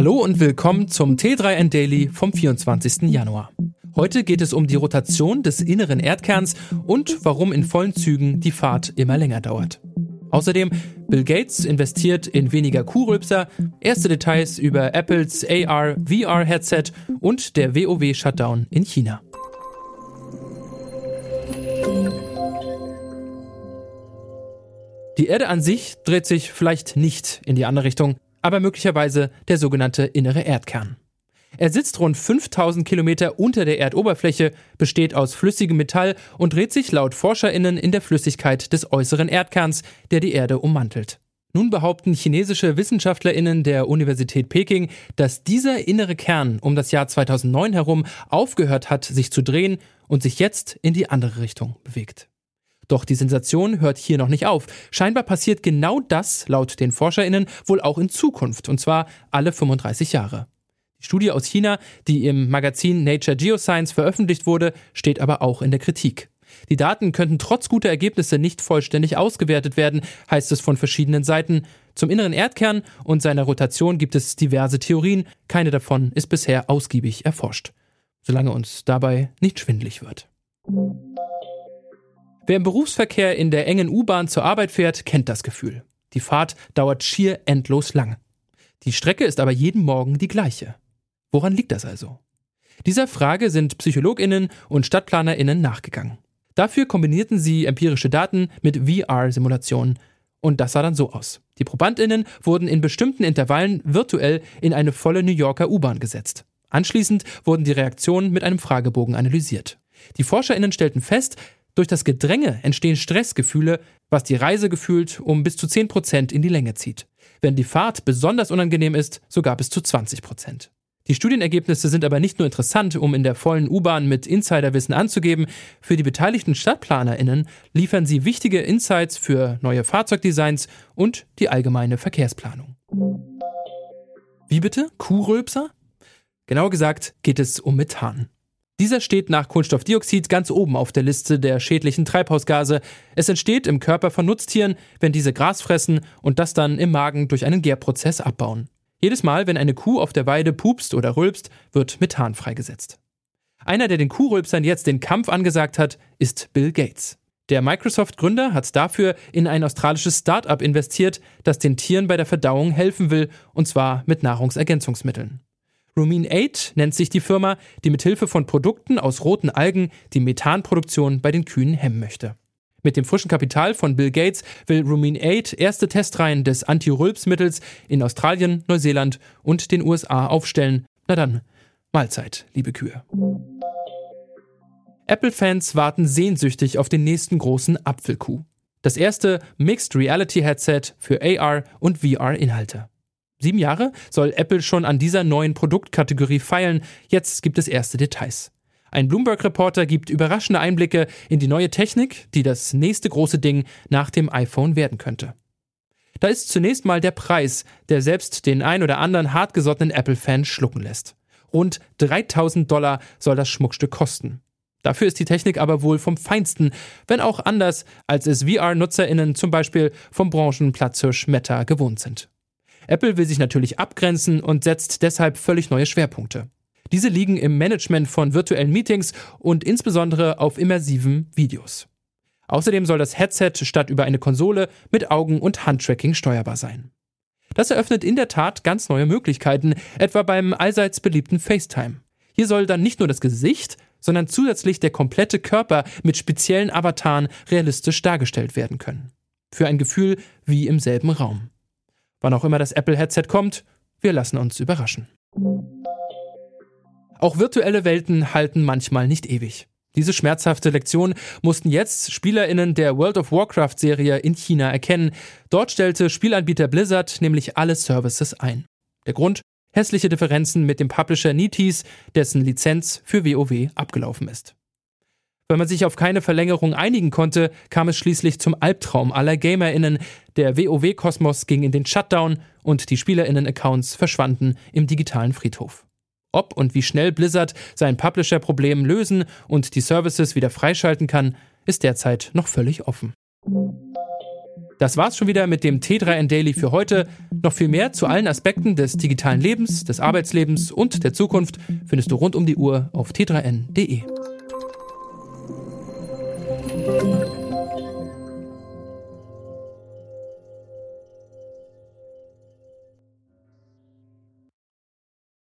Hallo und willkommen zum T3N Daily vom 24. Januar. Heute geht es um die Rotation des inneren Erdkerns und warum in vollen Zügen die Fahrt immer länger dauert. Außerdem, Bill Gates investiert in weniger Kuhrülpser, erste Details über Apples AR-VR-Headset und der WoW-Shutdown in China. Die Erde an sich dreht sich vielleicht nicht in die andere Richtung, aber möglicherweise der sogenannte innere Erdkern. Er sitzt rund 5000 Kilometer unter der Erdoberfläche, besteht aus flüssigem Metall und dreht sich laut ForscherInnen in der Flüssigkeit des äußeren Erdkerns, der die Erde ummantelt. Nun behaupten chinesische WissenschaftlerInnen der Universität Peking, dass dieser innere Kern um das Jahr 2009 herum aufgehört hat, sich zu drehen und sich jetzt in die andere Richtung bewegt. Doch die Sensation hört hier noch nicht auf. Scheinbar passiert genau das, laut den ForscherInnen, wohl auch in Zukunft, und zwar alle 35 Jahre. Die Studie aus China, die im Magazin Nature Geoscience veröffentlicht wurde, steht aber auch in der Kritik. Die Daten könnten trotz guter Ergebnisse nicht vollständig ausgewertet werden, heißt es von verschiedenen Seiten. Zum inneren Erdkern und seiner Rotation gibt es diverse Theorien, keine davon ist bisher ausgiebig erforscht. Solange uns dabei nicht schwindlig wird. Wer im Berufsverkehr in der engen U-Bahn zur Arbeit fährt, kennt das Gefühl. Die Fahrt dauert schier endlos lang. Die Strecke ist aber jeden Morgen die gleiche. Woran liegt das also? Dieser Frage sind Psychologinnen und Stadtplanerinnen nachgegangen. Dafür kombinierten sie empirische Daten mit VR-Simulationen. Und das sah dann so aus. Die Probandinnen wurden in bestimmten Intervallen virtuell in eine volle New Yorker U-Bahn gesetzt. Anschließend wurden die Reaktionen mit einem Fragebogen analysiert. Die Forscherinnen stellten fest, durch das Gedränge entstehen Stressgefühle, was die Reise gefühlt um bis zu 10% in die Länge zieht. Wenn die Fahrt besonders unangenehm ist, sogar bis zu 20%. Die Studienergebnisse sind aber nicht nur interessant, um in der vollen U-Bahn mit Insiderwissen anzugeben, für die beteiligten StadtplanerInnen liefern sie wichtige Insights für neue Fahrzeugdesigns und die allgemeine Verkehrsplanung. Wie bitte? Kuhrülpser? Genauer gesagt geht es um Methan. Dieser steht nach Kohlenstoffdioxid ganz oben auf der Liste der schädlichen Treibhausgase. Es entsteht im Körper von Nutztieren, wenn diese Gras fressen und das dann im Magen durch einen Gärprozess abbauen. Jedes Mal, wenn eine Kuh auf der Weide pupst oder rülpst, wird Methan freigesetzt. Einer, der den Kuhrülpsern jetzt den Kampf angesagt hat, ist Bill Gates. Der Microsoft-Gründer hat dafür in ein australisches Start-up investiert, das den Tieren bei der Verdauung helfen will, und zwar mit Nahrungsergänzungsmitteln. Rumin 8 nennt sich die Firma, die mit Hilfe von Produkten aus roten Algen die Methanproduktion bei den Kühen hemmen möchte. Mit dem frischen Kapital von Bill Gates will Rumin 8 erste Testreihen des Anti-Rülpsmittels in Australien, Neuseeland und den USA aufstellen. Na dann, Mahlzeit, liebe Kühe. Apple-Fans warten sehnsüchtig auf den nächsten großen Apfelkuh. Das erste Mixed Reality Headset für AR und VR-Inhalte. Sieben Jahre soll Apple schon an dieser neuen Produktkategorie feilen. Jetzt gibt es erste Details. Ein Bloomberg-Reporter gibt überraschende Einblicke in die neue Technik, die das nächste große Ding nach dem iPhone werden könnte. Da ist zunächst mal der Preis, der selbst den ein oder anderen hartgesottenen Apple-Fan schlucken lässt. Rund 3000 Dollar soll das Schmuckstück kosten. Dafür ist die Technik aber wohl vom Feinsten, wenn auch anders, als es VR-NutzerInnen zum Beispiel vom Branchenplatzhirsch Meta gewohnt sind. Apple will sich natürlich abgrenzen und setzt deshalb völlig neue Schwerpunkte. Diese liegen im Management von virtuellen Meetings und insbesondere auf immersiven Videos. Außerdem soll das Headset statt über eine Konsole mit Augen- und Handtracking steuerbar sein. Das eröffnet in der Tat ganz neue Möglichkeiten, etwa beim allseits beliebten FaceTime. Hier soll dann nicht nur das Gesicht, sondern zusätzlich der komplette Körper mit speziellen Avataren realistisch dargestellt werden können. Für ein Gefühl wie im selben Raum. Wann auch immer das Apple-Headset kommt, wir lassen uns überraschen. Auch virtuelle Welten halten manchmal nicht ewig. Diese schmerzhafte Lektion mussten jetzt SpielerInnen der World of Warcraft-Serie in China erkennen. Dort stellte Spielanbieter Blizzard nämlich alle Services ein. Der Grund? Hässliche Differenzen mit dem Publisher Nitis, dessen Lizenz für WoW abgelaufen ist. Weil man sich auf keine Verlängerung einigen konnte, kam es schließlich zum Albtraum aller GamerInnen. Der WoW-Kosmos ging in den Shutdown und die SpielerInnen-Accounts verschwanden im digitalen Friedhof. Ob und wie schnell Blizzard sein Publisher-Problem lösen und die Services wieder freischalten kann, ist derzeit noch völlig offen. Das war's schon wieder mit dem T3N Daily für heute. Noch viel mehr zu allen Aspekten des digitalen Lebens, des Arbeitslebens und der Zukunft findest du rund um die Uhr auf t3n.de.